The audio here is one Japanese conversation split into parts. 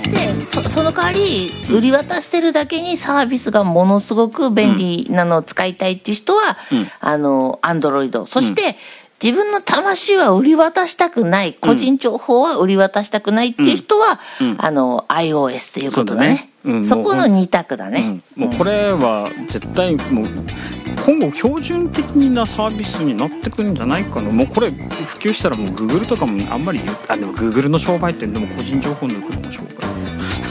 してそその代わり売り渡してるだけにサービスがものすごく便利なのを使いたいっていう人は、うん、あのアンドロイドそして、自分の魂は売り渡したくない、個人情報は売り渡したくないっていう人は、うん、あの、iOS ということだね。そうんそこの2択だね。うんもうこれは絶対もう今後標準的なサービスになってくるんじゃないかなもうこれ普及したらもう Google とかもあんまりあでも Google の商売ってでも個人情報抜くのも商売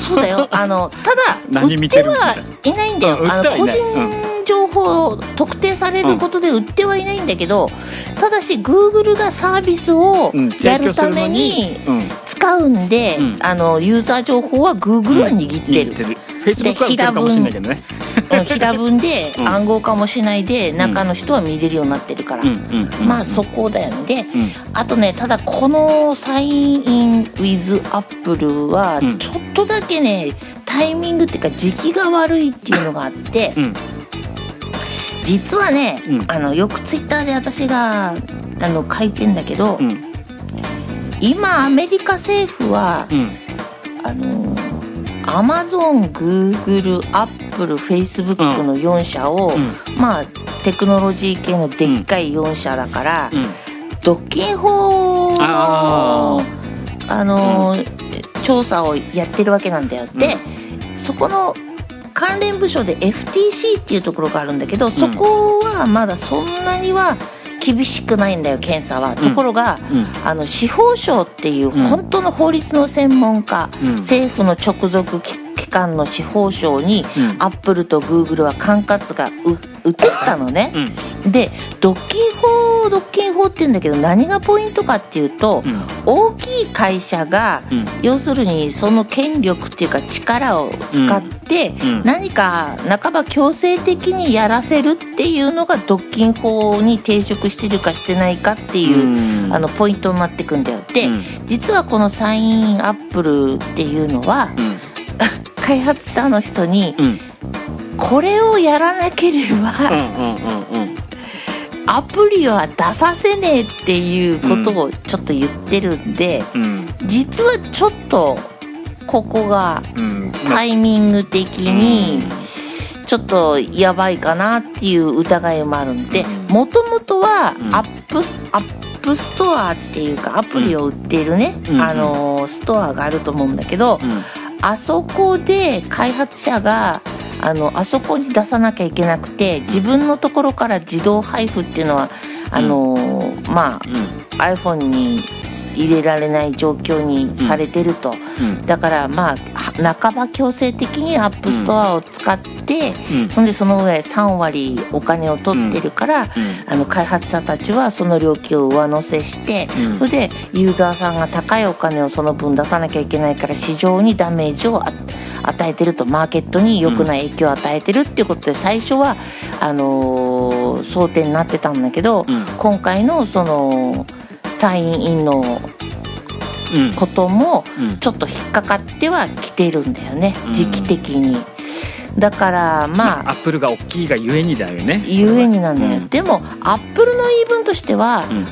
そうだよ。あの、ただ、何見ててるはいないんだよ。うんあの、個売ってはいない人情報を特定されることで売ってはいないんだけど、ただし、Google がサービスをうんやるためにうん。使うんで、うん。あの、ユーザー情報は Google は握ってる。握ってる。うん平文で うん。暗号化もしないで、中の人は見れるようになってるから。うんうんうん。まあそこだよね。で、うん。あとね、ただこのサインイン with Apple はうん。ちょっとだけね、タイミングっていうか時期が悪いっていうのがあって、うん実はね、うん。あのよくツイッターで私があの書いてんだけど、うん。今アメリカ政府はうん。あのアマゾン、グーグル、アップル、フェイスブックの4社を、うん。まあテクノロジー系のでっかい4社だから、うん。独禁法のああの、調査をやってるわけなんだよ。で、そこの関連部署で FTC っていうところがあるんだけど、そこはまだそんなには厳しくないんだよ検査は。ところが、うん。あの司法省っていううん本当の法律の専門家、うん。政府の直属機機関の司法省に、うん。アップルとグーグルは管轄がう移ったのね。うん。で独禁法独禁法って言うんだけど何がポイントかっていうと、うん。大きい会社が、うん。要するにその権力っていうか力を使って、うん。何か半ば強制的にやらせるっていうのが独禁法に抵触してるかしてないかっていう、うん。あのポイントになってくんだよ。で、うん。実はこのサインアップルっていうのはうん。開発者の人にうんこれをやらなければ、うんうんうんうん。アプリは出させねえっていうことをちょっと言ってるんで、うん実はちょっとここがうんタイミング的にちょっとやばいかなっていう疑いもあるんでうん。もともとはうん。アップス App Store っていうかアプリを売っているね、うん。あのーストアがあると思うんだけど、うん。あそこで開発者があのあそこに出さなきゃいけなくて自分のところから自動配布っていうのはあのーまあうん。iPhone に入れられない状況にされてると、うん。だからまあは半ば強制的に App Store を使って、うん。そんでその上3割お金を取ってるから、あの開発者たちはその料金を上乗せして、うん。それでユーザーさんが高いお金をその分出さなきゃいけないから市場にダメージをあ与えてると。マーケットに良くない影響を与えてるっていうことで最初はあのー争点になってたんだけど、うん。今回のそのサインインのうん。こともうん。ちょっと引っかかってはきてるんだよねうん。時期的に。だからまあアップルが大きいがゆえにだよね。ゆえになんだよ、うん。でもアップルの言い分としては、うん。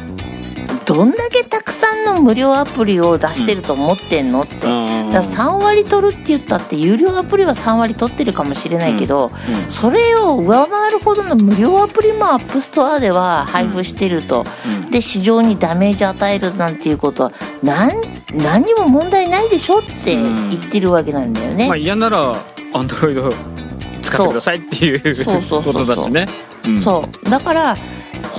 どんだけたくさんの無料アプリを出してると思ってんのって、うん。だから3割取るって言ったって有料アプリは3割取ってるかもしれないけど、うん。それを上回るほどの無料アプリも App Store では配布してると、うん。で市場にダメージ与えるなんていうことは何何にも問題ないでしょって言ってるわけなんだよね。まあ嫌ならアンドロイド使ってくださいっていう。そうそうそうそう。ことだしね。うん。そう。だから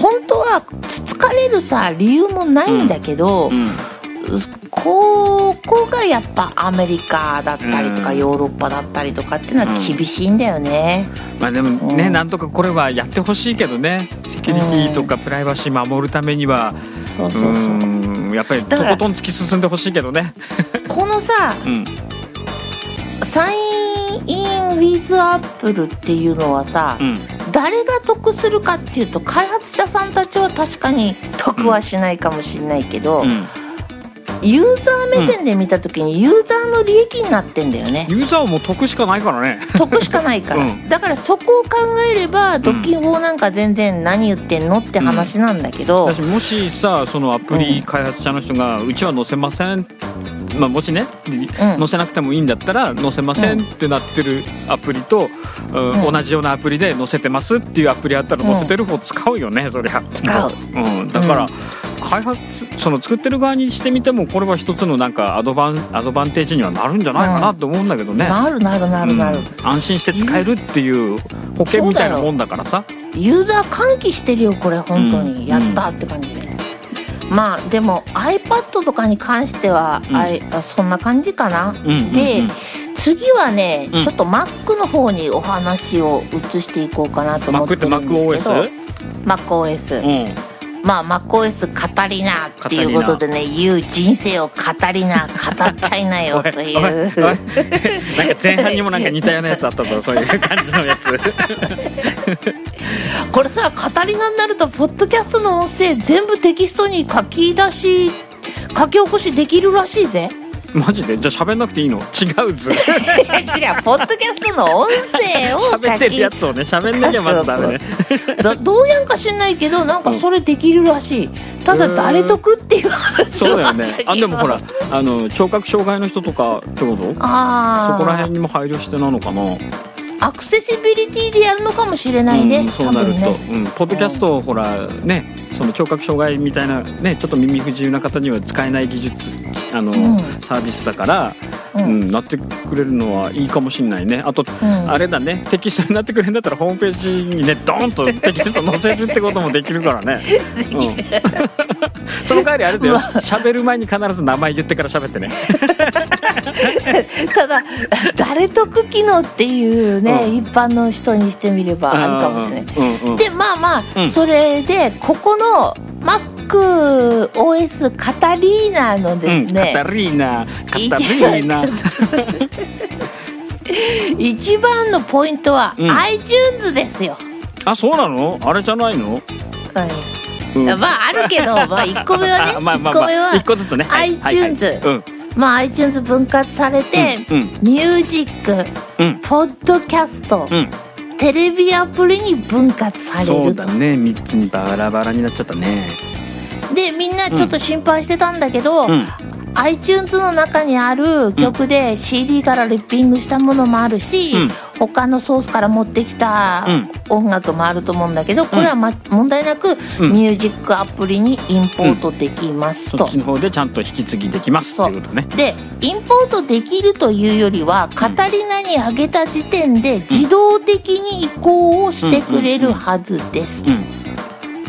本当はつつかれるさ理由もないんだけど、うんここがやっぱアメリカだったりとかうんヨーロッパだったりとかっていうのは厳しいんだよね。まあでもね、うん。なんとかこれはやってほしいけどねセキュリティとかプライバシー守るためには。そうそうそう。うんやっぱりとことん突き進んでほしいけどね。このさうん。サインインウィズアップルっていうのはさ、うん誰が得するかっていうと開発者さんたちは確かに得はしないかもしれないけど、うん。ユーザー目線で見た時にユーザーの利益になってんだよね。ユーザーはもう得しかないからね。得しかないから、うん。だからそこを考えれば独禁法なんか全然何言ってんのって話なんだけど、もしさそのアプリ開発者の人がうちは載せませんってまあ、もしね、載せなくてもいいんだったら載せませんってなってるアプリと、うんうん。同じようなアプリで載せてますっていうアプリあったら載せてる方使うよね、そりゃ。使う。うん、だから、開発その作ってる側にしてみてもこれは一つのなんかアドバンアドバンテージにはなるんじゃないかなと思うんだけどね、なるなるなるなる、うん安心して使えるっていう保険みたいなもんだからさ。ユーザー喚起してるよこれ本当うん。に、やったって感じ。で、まあでも iPad とかに関しては、うん。あいあそんな感じかな、うんうんうん。で次はね、うん。ちょっと Mac の方にお話を移していこうかなと思って Mac るんですけど。MacOS? ん。まあ MacOS 語りなっていうことでね言う人生を語りな語っちゃいなよ という。なんか前半にもなんか似たようなやつあったぞそういう感じのやつこれさ語りなになるとポッドキャストの音声全部テキストに書き出し書き起こしできるらしいぜ。マジで？じゃあ喋んなくていいの？違うず 違うポッドキャストの音声を書喋ってるきやつをね喋んなきゃまずダメね。どどうやんか知んないけどなんかそれできるらしい。ただ誰得っていう話そうだよね。はあでもほらあの聴覚障害の人とかってこと？あー。そこら辺にも配慮してなのかな？アクセシビリティでやるのかもしれないね、うん、そうなると、ね。うん、ポッドキャストをほらねその聴覚障害みたいなねちょっと耳不自由な方には使えない技術あの、うん。サービスだから、ううんんなってくれるのはいいかもしれないね。あと、うん。あれだね。テキストになってくれるんだったらホームページにねドーンとテキスト載せるってこともできるからね、うん、その代わりあれだよ。うわ喋る前に必ず名前言ってから喋ってね。ただ誰得機能っていうね、うん。一般の人にしてみればあるかもしれない。うんうん。でまあまあ、うん。それでここの MacOS カタリーナのですね、うん、カタリーナカタリーナ。一番のポイントは、うん。iTunes ですよ、あそうなの？あれじゃないの、はい。うん。まああるけど、まあ、1個目はねあ まあまあ1個目は個ずつね。はい iTunes はいはい。うん。まあ iTunes 分割されて、うん。ミュージックうん。ポッドキャスト、うんテレビアプリに分割されるとそうだね。三つにバラバラになっちゃったね。でみんなちょっと心配してたんだけど、うん iTunes の中にある曲で CD からリッピングしたものもあるし、うん。他のソースから持ってきたうん。音楽もあると思うんだけど、これは、ま、問題なくうん。ミュージックアプリにインポートできますと。そっちの方でちゃんと引き継ぎできますっていうことね。でインポートできるというよりはカタリナに上げた時点で自動的に移行をしてくれるはずです。うん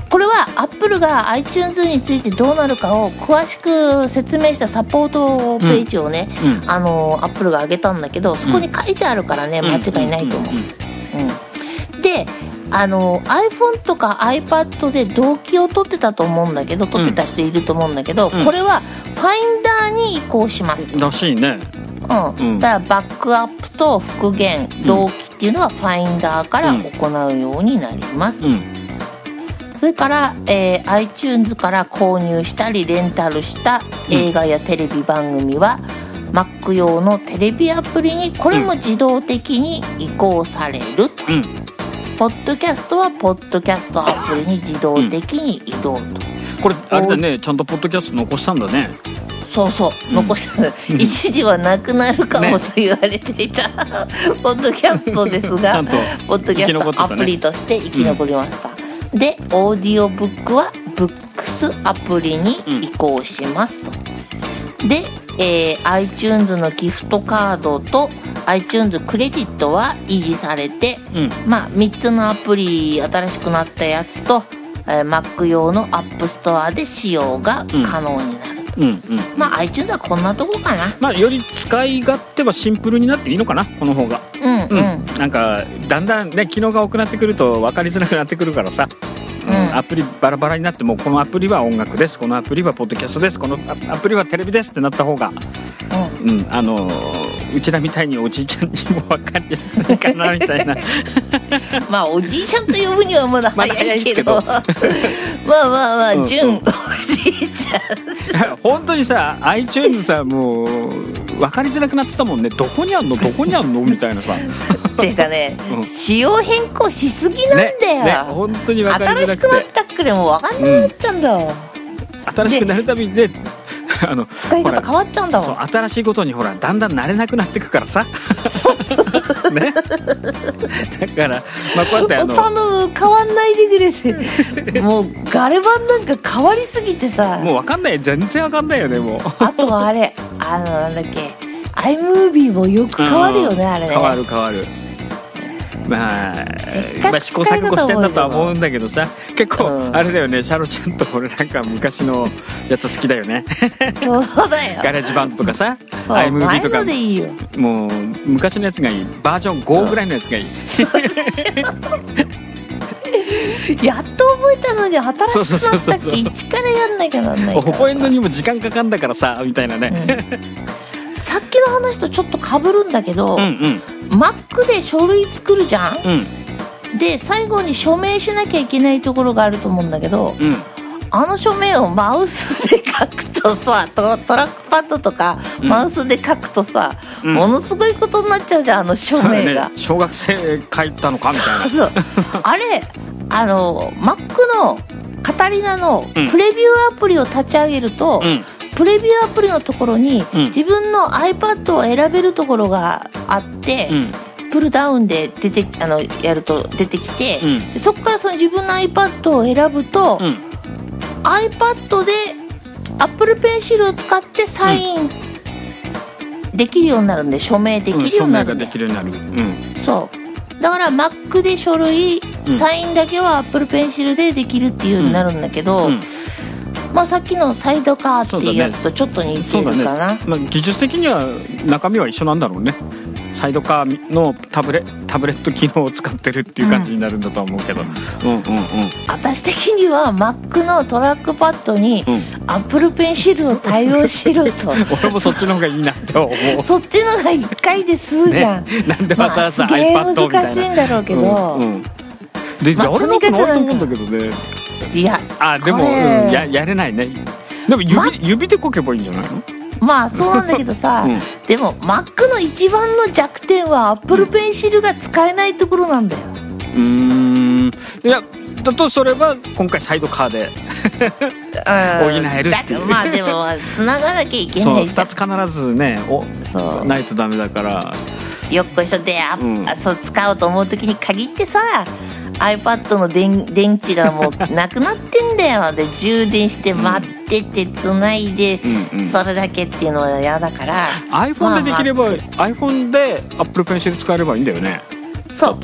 これはアップルが iTunes についてどうなるかを詳しく説明したサポートページをね、うんあのアップルが上げたんだけどそこに書いてあるからね、間違いないと思う。うんであの iPhone とか iPad で動機を取ってたと思うんだけど取ってた人いると思うんだけど、うん。これはファインダーに移行します。と、らしいね。うん。うん。だからバックアップと復元動機っていうのはファインダーから行うようになります、うんそれから、えー iTunes から購入したりレンタルした映画やテレビ番組は、Mac 用のテレビアプリにこれも自動的に移行されると、うん。ポッドキャストはポッドキャストアプリに自動的に移動と、これあれだね。ちゃんとポッドキャスト残したんだね。そうそう。うん。残した、うん。一時はなくなるかもねと言われていた、ポッドキャストですちがポッドキャストアプリとして生き残りました、でオーディオブックはブックスアプリに移行しますと、で、えー iTunes のギフトカードと iTunes クレジットは維持されてうん。まあ3つのアプリ新しくなったやつと、えー Mac 用の App Store で使用が可能になると、うんうんまあ iTunes はこんなとこかな。まあより使い勝手はシンプルになっていいのかなこの方が。うんうん、うん、なんかだんだんね機能が多くなってくると分かりづらくなってくるからさ、うん。うん。アプリバラバラになってもこのアプリは音楽です。このアプリはポッドキャストです。このアアプリはテレビですってなった方が、うん。うん、あのーうちらみたいにおじいちゃんにも分かりやすいかなみたいな。まあおじいちゃんと呼ぶにはまだ早いけ早ど。まあまあまあ、うんじいち本当にさ iTunes さもう分かりづらくなってたもんね。どこにあんの？どこにあんの？みたいなさ、っていうかね、うん。仕様変更しすぎなんだよ、ねね本当に分かりづらくて。新しくなったっくれもう分かんなくなっちゃうんだ。わ、新しくなるたびにね あの使い方変わっちゃうんだもん。新しいことにほらだんだん慣れなくなってくからさ。ね。だからまあこうやってあの変わんないでくれてもうガレ版なんか変わりすぎてさ。もうわかんない全然わかんないよねもう。あとはあれあのなんだっけ。iMovie もよく変わるよね、うんあれね。変わる変わるまあまあ試行錯誤してんだとは思うんだけどさ。結構うん。あれだよね。シャロちゃんと俺なんか昔のやつ好きだよね。そうだよ。 GarageBand とかさ。iMovie 前とかもう昔のやつがいい。バージョン5ぐらいのやつがいい。やっと覚えたのに新しくなったっけ？一からやんなきゃなんないから。覚えんのにも時間かかんだからさみたいなね。さっきの話とちょっとかぶるんだけど、うんうん Mac で書類作るじゃん？うん。で最後に署名しなきゃいけないところがあると思うんだけどうん。あの署名をマウスで書くとさトトラックパッドとかうん。マウスで書くとさ、うん。ものすごいことになっちゃうじゃんあの署名が。ね。小学生書いたのかみたいな。そう。あれあの Mac のカタリナのうん。プレビューアプリを立ち上げると、うんプレビューアプリのところに、うん。自分の iPad を選べるところがあって、うん。プルダウンで出てあのやると出てきて、うん。でそこからその自分の iPad を選ぶと、うん。iPad で Apple Pencil を使ってサインできるようになるんで署名できるようになるんだよ署名ができるようになる。うん。そう。だから Mac で書類、うん。サインだけは Apple Pencil でできるっていうようになるんだけど、うんまあさっきのサイドカーっていうやつとちょっと似てるかな、まあ、技術的には中身は一緒なんだろうね。サイドカーのタブレタブレット機能を使ってるっていう感じになるんだとは思うけど、うん、うんうん。私的には Mac のトラックパッドにうん。Apple Pencil を対応しろと。俺もそっちの方がいいなって思う。そっちのが1回で済むじゃん、ね、なんでわざわざ iPad みたいな。難しいんだろうけど。うんうん。で、まあやれなくと思うんだけどねいやあでも、うんややれないね。でも指,、ま指でこけばいいんじゃないの？まあそうなんだけどさ、うん。でも Mac の一番の弱点は Apple Pencil が使えないところなんだよ。うーん。いやだとそれは今回サイドカーでうん。補えるっていう。だまあでも繋がなきゃいけないじゃ2んつ必ずねおないとダメだから。よっこいしょ。で、あうん。あそう使おうと思う時に限ってさ iPad の電電池がもうなくなってんだよ。で充電して待ってて繋いで、それだけっていうのは嫌だから。iPhone でできれば、iPhone で Apple Pencil 使えればいいんだよね。そう。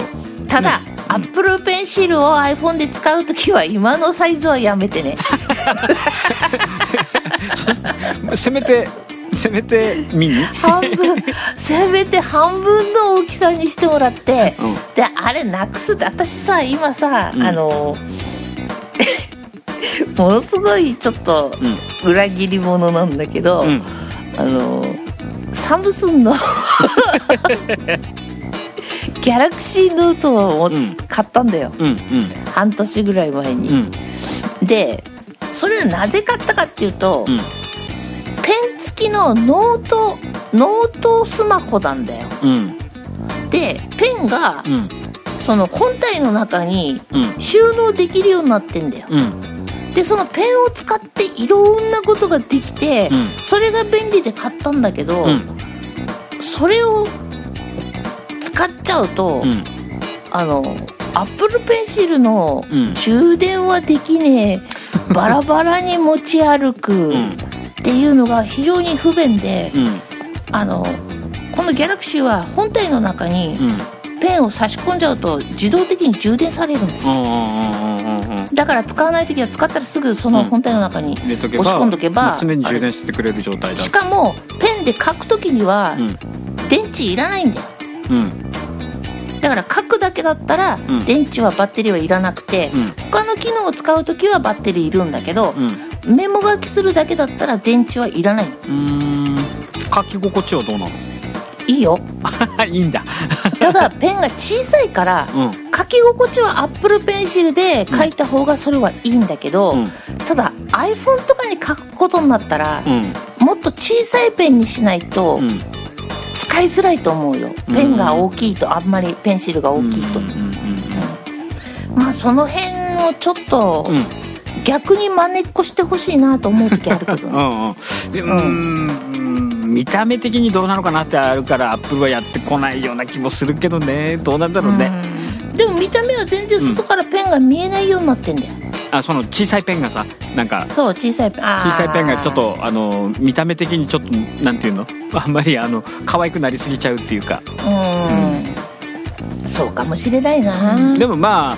ただ、ね。Apple Pencil を iPhone で使う時は今のサイズはやめてね。とせめてせめてミニ半分。せめて半分の大きさにしてもらって。うん。であれなくすって私さ今さ、うん。あの ものすごいちょっとうん。裏切り者なんだけど、うん。あのサムスンの ギャラクシーノートをうん。買ったんだよ。うん半年ぐらい前に。うん。うんでそれはなぜ買ったかっていうと、うん。ペン付きのノートノートスマホなんだよ。うん。でペンがうん。その本体の中にうん。収納できるようになってんだよ。うん。でそのペンを使っていろんなことができて、うん。それが便利で買ったんだけど、うん。それを使っちゃうと、うん。あのアップルペンシルのうん。充電はできねえ。バラバラに持ち歩く。うんっていうのが非常に不便で、うん。あのこのギャラクシーは本体の中にうん。ペンを差し込んじゃうと自動的に充電されるんだから使わない時は使ったらすぐその本体の中に、押し込んどけばまあ常に充電してくれる状態だ。しかもペンで書く時にはうん。電池いらないんだよ。うん。だから書くだけだったらうん。電池はバッテリーはいらなくて、うん。他の機能を使う時はバッテリーいるんだけど、うんメモ書きするだけだったら電池はいらない。うん。書き心地はどうなの？いいよ。いいんだ。ただペンが小さいからうん。書き心地はアップルペンシルで書いた方がそれはいいんだけど、うん。ただ iPhone とかに書くことになったら、うん。もっと小さいペンにしないとうん。使いづらいと思うよ、うん。ペンが大きいと。あんまりペンシルが大きいと、まあその辺をちょっと逆に真似っこしてほしいなと思う時あるけど うねんうん。でうーん。見た目的にどうなのかなってあるからアップルはやってこないような気もするけどね。どうなんだろうね、うん。でも見た目は全然外からペンが見えないようになってんだよ、あその小さいペンがさなんかそう小さいペン。小さいペンがちょっとあの見た目的にちょっとなんていうの？あんまりあの可愛くなりすぎちゃうっていうか、うん、そうかもしれないな、でもまあ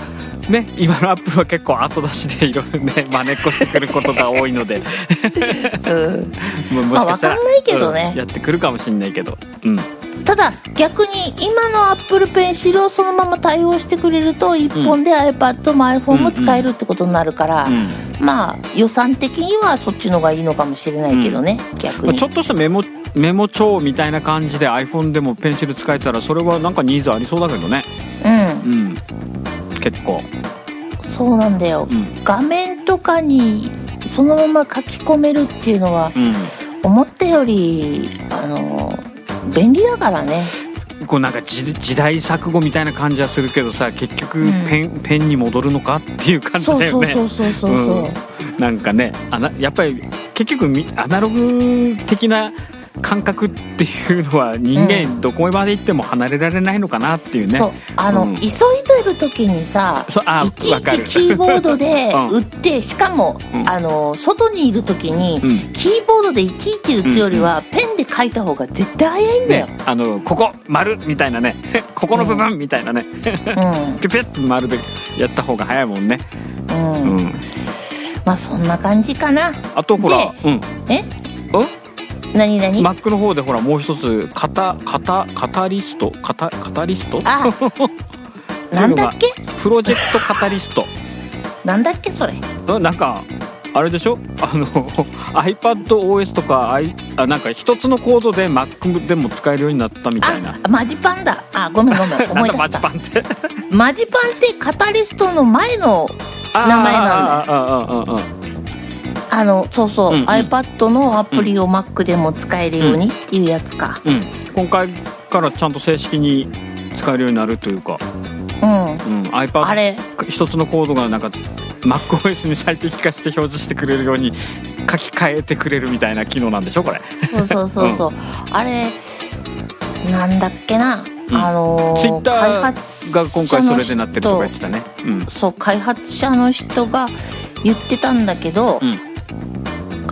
ね今のアップルは結構後出しでいろいろね真似っこしてくることが多いので。うん。ももしかしたら、まあわかんないけどね。うんやってくるかもしれないけど。うん。ただ逆に今のアップルペンシルをそのまま対応してくれると1本で iPad も iPhone も使えるってことになるから、うんまあ予算的にはそっちのがいいのかもしれないけどね、逆に。まあちょっとしたメモメモ帳みたいな感じで iPhone でもペンシル使えたらそれはなんかニーズありそうだけどね。うん。うん結構。そうなんだよ。うん。画面とかにそのまま書き込めるっていうのはうん。思ったよりあの便利だからね。こうなんか時時代錯誤みたいな感じはするけどさ結局うん。ペン,、ペンに戻るのかっていう感じそうそうだよねそうそうそうそう、うん。なんかねあなやっぱり結局みアナログ的な感覚っていうのは人間どこまで行っても離れられないのかなっていうね、そう。あの、うん。急いでる時にさいちいちキーボードで うん。打って、しかも、うん。あの外にいる時に、うん。キーボードでいちいち打つよりは、ペンで書いた方が絶対早いんだよ、ね、あのここ丸みたいなね。ここの部分みたいなね、うん。ピュピュッと丸でやった方が早いもんね、うん。うん、まあそんな感じかな。あとほらうん。え？何何、Mac の方でほらもう一つカタカタカタリスト。カタカタリスト？あ なんだっけ？プロジェクトカタリスト。なんだっけそれ？うんなんかあれでしょ？あの iPadOS とか、I、あなんか一つのコードで Mac でも使えるようになったみたいな。あマジパンだ。あごめんごめん 思い出した。ジパンって？マジパンってカタリストの前の名前なんだ。よあのそうそう、うんうん。iPad のアプリを Mac でも使えるようにっていうやつか。うん。今回からちゃんと正式に使えるようになるというか、うん。うん、あ iPad れ？一つのコードがなんか MacOS に最適化して表示してくれるように書き換えてくれるみたいな機能なんでしょこれ。そうそうそうそう、あれなんだっけな、うん。あのー Twitter 開発が今回それでなってるとか言ってたね。うんそう開発者の人が言ってたんだけど、うん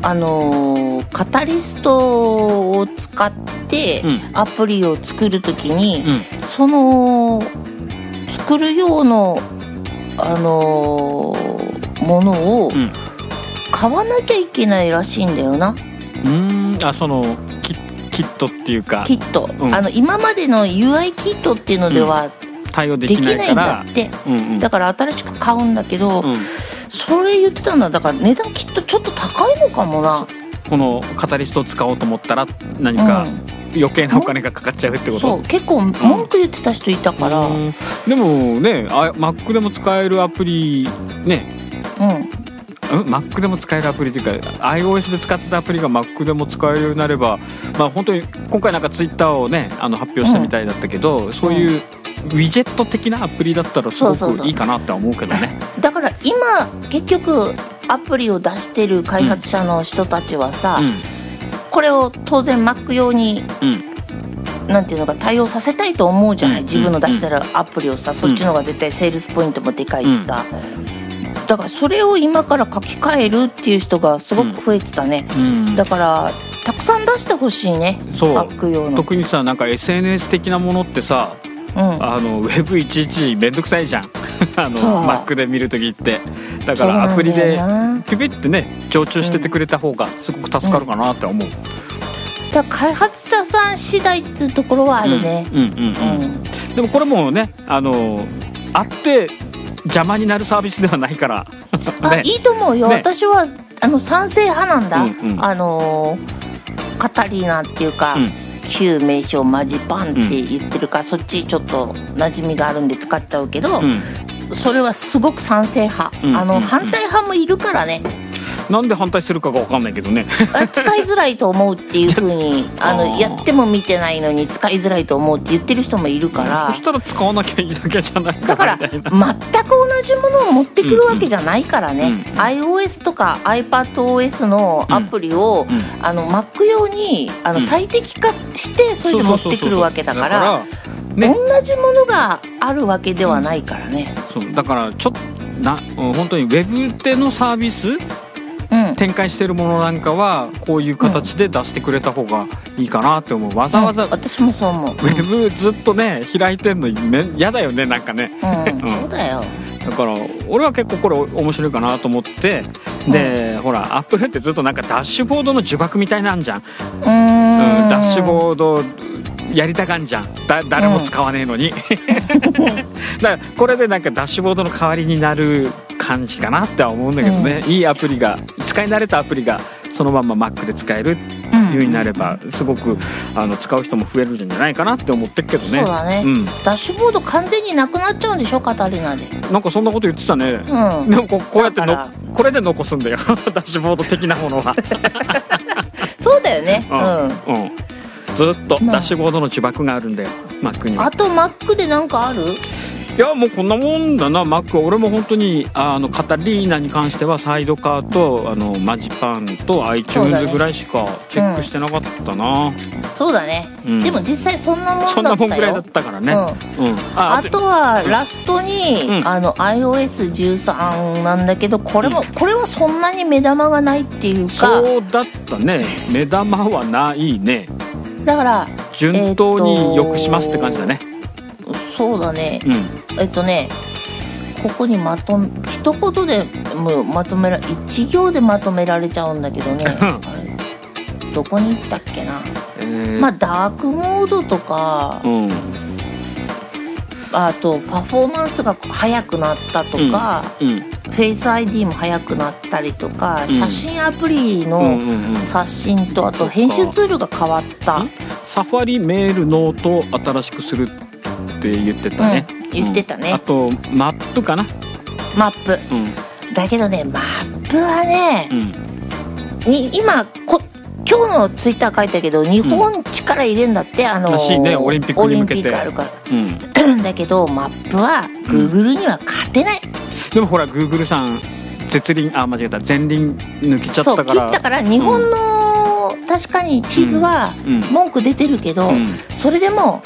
あのーカタリストを使ってうん。アプリを作る時に、うん。その作る用のあのーものをうん。買わなきゃいけないらしいんだよな、うーん。あそのキキットっていうか。キット、うん。あの今までの UI キットっていうのでは対応でできないんだって、うんうん。だから新しく買うんだけど、うんそれ言ってたんだ。だから値段きっとちょっと高いのかもな。このカタリストを使おうと思ったら何か余計なお金がかかっちゃうってこと？そう結構文句言ってた人いたから。うん、うんでもねあ Mac でも使えるアプリね。うん。Mac でも使えるアプリというか iOS で使ってたアプリが Mac でも使えるようになればまあ本当に今回なんか Twitter をねあの発表したみたいだったけど、そういうウィジェット的なアプリだったらすごそうそうそう。くいいかなって思うけどね。だから今結局アプリを出してる開発者の人たちはさ、これを当然 Mac 用にうん。うんなんていうのか対応させたいと思うじゃない、うん。自分の出してるアプリをさ、そっちの方が絶対セールスポイントもでかいしさ、だからそれを今から書き換えるっていう人がすごく増えてたね、うん。だからたくさん出してほしいね。そう。Mac 用の、特にさなんか SNS 的なものってさうん、あのウェブいちいちめんどくさいじゃん。あのそう。Mac で見るときって。だからアプリでピピってね常駐しててくれた方がすごく助かるかなって思う、だ開発者さん次第っつうところはあるね。うんうんうんううん。ん、でもこれもねあのあって邪魔になるサービスではないから。あ ね。いいと思うよ、ね。私はあの賛成派なんだ、うんうん。あのーカタリーナっていうか、うん旧名称マジパンって言ってるから、そっちちょっと馴染みがあるんで使っちゃうけど、うん。それはすごく賛成派、あの、反対派もいるからねなんで反対するかが分かんないけどね。あ使いづらいと思うっていうふうにあ あのー。やっても見てないのに使いづらいと思うって言ってる人もいるから。そしたら使わなきゃいいだけじゃないだから全く同じものを持ってくるわけじゃないからね、うん。うん。iOS とか iPadOS のアプリを、うん。あの Mac 用にあのうん。最適化してそれで持ってくるわけだからね。同じものがあるわけではないからね。そう。だからちょっとなうん本当にウェブでのサービスうん展開してるものなんかはこういう形で出してくれた方がいいかなって思う。わざわざうん私もそう思う。ウェブずっとね開いてんのめ嫌だよねなんかね。うん、そうだよ。だから俺は結構これ面白いかなと思って。で、ほらアップルってずっとなんかダッシュボードの呪縛みたいなんじゃん、うーん。うんダッシュボードやりたがんじゃん。だ誰も使わねえのに、だからこれでなんかダッシュボードの代わりになる感じかなっては思うんだけどね、いいアプリが使い慣れたアプリがそのまま Mac で使えるっていう風になればすごくあの使う人も増えるんじゃないかなって思ってるけどね。そうだね。ん、ダッシュボード完全になくなっちゃうんでしょ？カタリナで。なんかそんなこと言ってたね、うん。でもここうやってのこれで残すんだよ。ダッシュボード的なものは、そうだよね。うん。うん、ずっとまあダッシュボードの呪縛があるんだよ。Mac には。あと Mac でなんかある？いやもうこんなもんだな。Mac 俺も本当にあのカタリーナに関してはサイドカーとあのマジパンと iTunes ね。ぐらいしかチェックしてなかったな、そうだね。うん。でも実際そんなもそんんだったよ。なもんぐらいだったからね、うん。うん。あとはラストに、うん。あの iOS13 なんだけどこれも、これはそんなに目玉がないっていうか。そうだったね。目玉はないね。だから順当によくしますって感じだね、そうだね。うん。えっとねここにまとめ一言でもうまとめら一行でまとめられちゃうんだけどね。どこに行ったっけな。えー。まあダークモードとかうん。あとパフォーマンスが速くなったとか、うん。フェイス ID も速くなったりとか、うん。写真アプリの刷新とあと編集ツールが変わった、ん？サファリメールノートを新しくするって言ってたね、うん言ってたね。うん。あとマップかな。マップ。うん。だけどねマップはねう、ん。に今こ今日のツイッター書いたけど日本力入れんだって、あのらしいねオリンピックに向けて。あるかうん。らだけどマップは Google には勝てない、でもほらグーグルさん絶輪あ間違えた。前輪抜きちゃっそうたから。切ったから日本の、確かに地図はうん。文句出てるけど、うん。それでも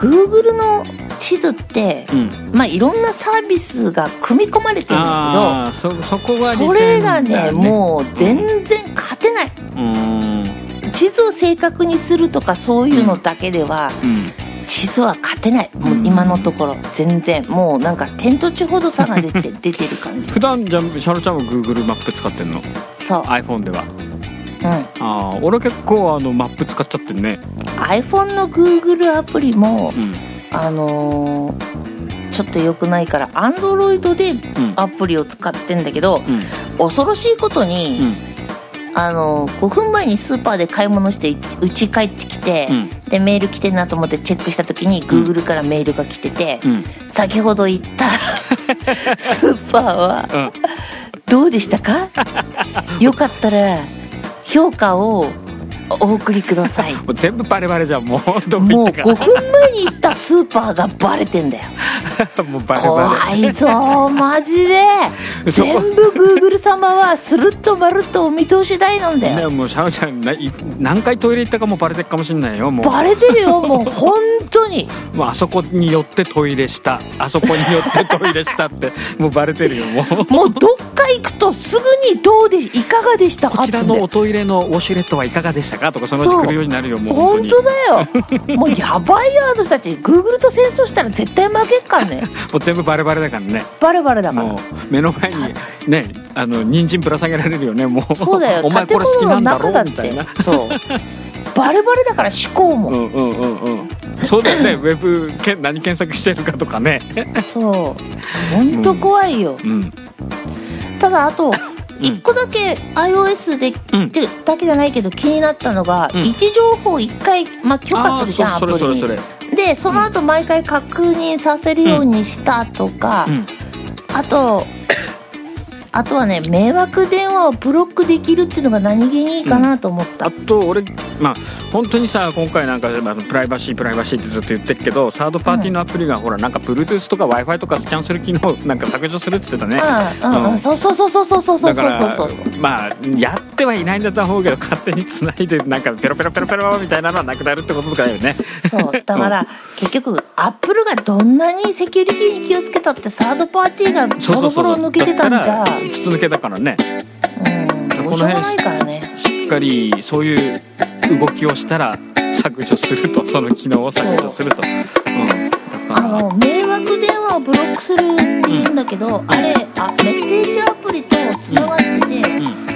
Google の地図ってうん。まあいろんなサービスが組み込まれてるんだああそそこけどはそれがねもう全然勝てない、うん。地図を正確にするとかそういうのだけではうん。地図は勝てない。もう今のところ。全然。もうなんか天と地ほど差が出て 出てる感じ。普段じゃあシャロちゃんは Google マップ使ってんの？そう。iPhone では。うんああ俺結構あのマップ使っちゃってるね。iPhone の Google アプリもうん。あのーちょっと良くないから Android でうん。アプリを使ってんだけどうん。恐ろしいことに、うん。あの5分前にスーパーで買い物してうち帰ってきて、うん。でメール来てんなと思ってチェックした時に Google からメールが来てて、うん。先ほど言った スーパーはうん。どうでしたか？よかったら評価をお送りください。もう全部バレバレじゃん。もうどこもう5行ったか。分前に行ったスーパーがバレてんだよ。もうバレ怖バいぞマジで。そ全部 Google 様はスルッとまるっとお見通し台なんだレねよもうシャロちゃんない何回トイレ行ったかもバレてるかもしれないよもうバレてるよもう本当にもうあそこによってトイレしたあそこによってトイレしたってもうバレてるよもうもうどっか行くとすぐにどうでいかがでしたかこちらのおトイレのウォシュレットはいかがでしたかとかそのうち来るようになるよもう本当だよ。もうやばいよあの人たち。Google と戦争したら絶対負けっからね。もう全部バレバレだからね。バレバレだから。もう目の前にねあの人参ぶら下げられるよね。もうそうだよ。お前これ好きなんだろうみたいな。てそう。バレバレだから思考も、うんうんうんうん。そうだよね。ウェブけ何検索してるかとかね。そう。本当怖いよ、うん。ただあとうん。一個だけ iOS で、うんってだけじゃないけど気になったのが、うん。位置情報一回、まあ、許可するじゃんあアプリに。でその後毎回確認させるようにしたとか、うん。あとあとはね迷惑電話をブロックできるっていうのが何気にいいかなと思った、あと俺まあ本当にさ今回なんかまあプライバシープライバシーってずっと言ってるけどサードパーティーのアプリが、ほらなんか Bluetooth とか w i f i とかスキャンする機能なんか削除するっつってたね。うんうんうん、うん。そうそうそうそうそうそうそうそうそうまあやってはいないんだと思うけど勝手につないでなんかペロペロペロペロみたいなのはなくなるってこととかだよねそうだから結局アップルがどんなにセキュリティに気をつけたってサードパーティーがボロボロ抜けてたんじゃ筒抜けだからね。うん。どうしようもないからね。しっかりそういう動きをしたら削除すると。その機能を削除すると、うん、だあの迷惑電話をブロックするって言うんだけど、あれあメッセージアプリとつながってて